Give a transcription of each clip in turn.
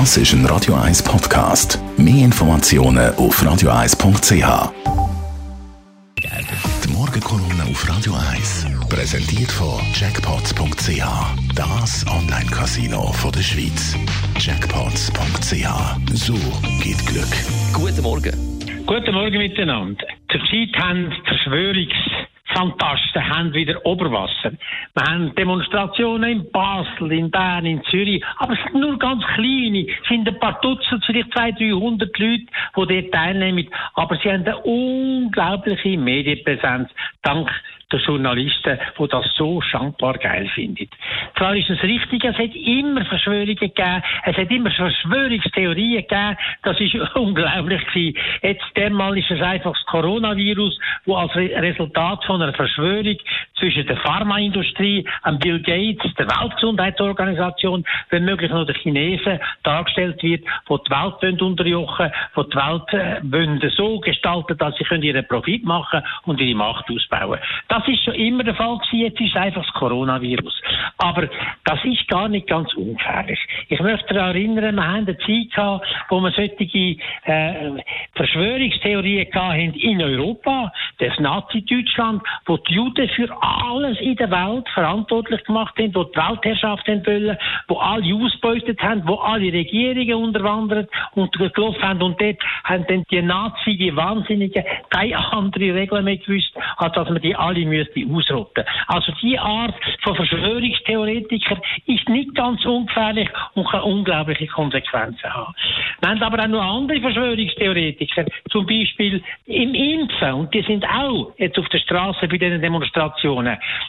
Das ist ein Radio 1 Podcast. Mehr Informationen auf radio1.ch. Die Morgenkolumne auf Radio 1 präsentiert von Jackpots.ch. Das Online-Casino der Schweiz. Jackpots.ch. So geht Glück. Guten Morgen. Guten Morgen miteinander. Zurzeit haben Verschwörungs Fantasten haben wieder Oberwasser. Wir haben Demonstrationen in Basel, in Bern, in Zürich, aber es sind nur ganz kleine, es sind ein paar Dutzend, vielleicht 200, 300 Leute, die dort teilnehmen, aber sie haben eine unglaubliche Medienpräsenz, dank der Journalisten, die das so schandbar geil finden. Zwar ist es richtig, es hat immer Verschwörungen gegeben, es hat immer Verschwörungstheorien gegeben, das ist unglaublich gewesen. Jetzt dermal ist es einfach das Coronavirus, wo als Resultat von einer Verschwörung zwischen der Pharmaindustrie, und Bill Gates, der Weltgesundheitsorganisation, wenn möglich noch der Chinesen dargestellt wird, wo die Welt unterjochen wo die Welt äh, so gestalten, dass sie ihren Profit machen und ihre Macht ausbauen. Das ist schon immer der Fall gewesen, jetzt ist einfach das Coronavirus. Aber das ist gar nicht ganz ungefährlich. Ich möchte daran erinnern, wir haben eine Zeit gehabt, wo wir solche äh, Verschwörungstheorien hatten in Europa, das Nazi-Deutschland, wo die Juden für alles in der Welt verantwortlich gemacht haben, wo die Weltherrschaft wollen, wo alle ausgebeutet haben, wo alle Regierungen unterwandert und gelaufen haben. Und dort haben dann die Nazi, die Wahnsinnigen, keine andere Regeln mehr gewusst, als dass man die alle müsste ausrotten. Also die Art von Verschwörungstheoretiker ist nicht ganz ungefährlich und kann unglaubliche Konsequenzen haben. Wir haben aber auch noch andere Verschwörungstheoretiker, zum Beispiel im Impfen, und die sind auch jetzt auf der Straße bei diesen Demonstrationen.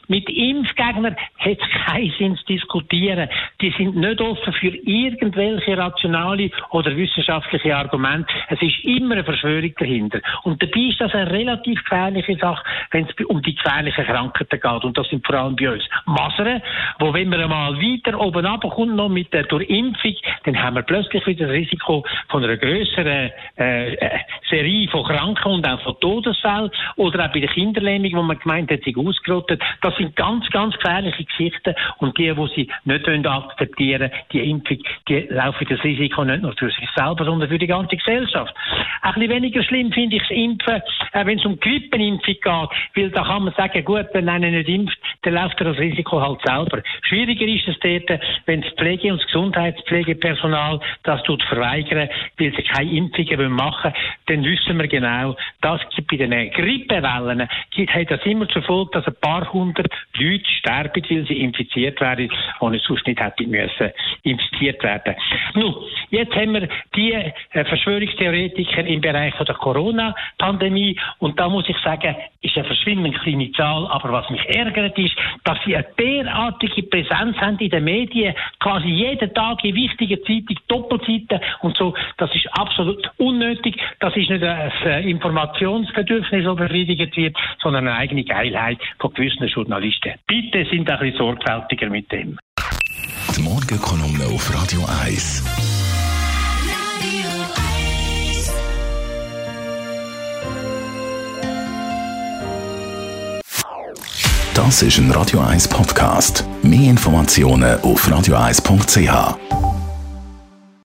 Mit Impfgegnern hat es keinen Sinn zu diskutieren. Die sind nicht offen für irgendwelche rationale oder wissenschaftliche Argumente. Es ist immer eine Verschwörung dahinter. Und dabei ist das eine relativ gefährliche Sache, wenn es um die gefährlichen Krankheiten geht. Und das sind vor allem bei uns Masern, wo wenn man einmal weiter oben runterkommt, noch mit der durch Impfung, dann haben wir plötzlich wieder das Risiko von einer größeren äh, äh, Serie von Kranken und auch von Todesfällen oder auch bei der Kinderlähmung, wo man gemeint hat, sie ausgerottet. Das sind ganz, ganz gefährliche Geschichten und die, die sie nicht akzeptieren die Impfung, die laufen das Risiko nicht nur für sich selber, sondern für die ganze Gesellschaft. Ein bisschen weniger schlimm finde ich das Impfen, äh, wenn es um Grippenimpfung geht, weil da kann man sagen, gut, wenn einer nicht impft, dann läuft er das Risiko halt selber. Schwieriger ist es dort, wenn das Pflege- und das Gesundheitspflegepersonal das tut verweigern, weil sie keine Impfungen machen wollen, dann wissen wir genau, dass bei den Grippewellen hat das immer zur Folge, dass ein paar hundert Leute sterben, weil sie infiziert werden, ohne sonst nicht hätten müssen infiziert werden. Nun, jetzt haben wir die äh, Verschwörungstheoretiker im Bereich der Corona-Pandemie und da muss ich sagen, ist eine verschwindend kleine Zahl, aber was mich ärgert ist, dass sie eine derartige Präsenz haben in den Medien, quasi jeden Tag in wichtigen Zeitungen, Doppelzeiten und so, das ist absolut unnötig, das ist nicht ein Informationsbedürfnis, das befriedigt wird, sondern eine eigene Geilheit von gewissen Journalisten. Bitte sind ein bisschen sorgfältiger mit dem. Die Morgenkolumne auf Radio 1. Das ist ein Radio 1 Podcast. Mehr Informationen auf radio1.ch.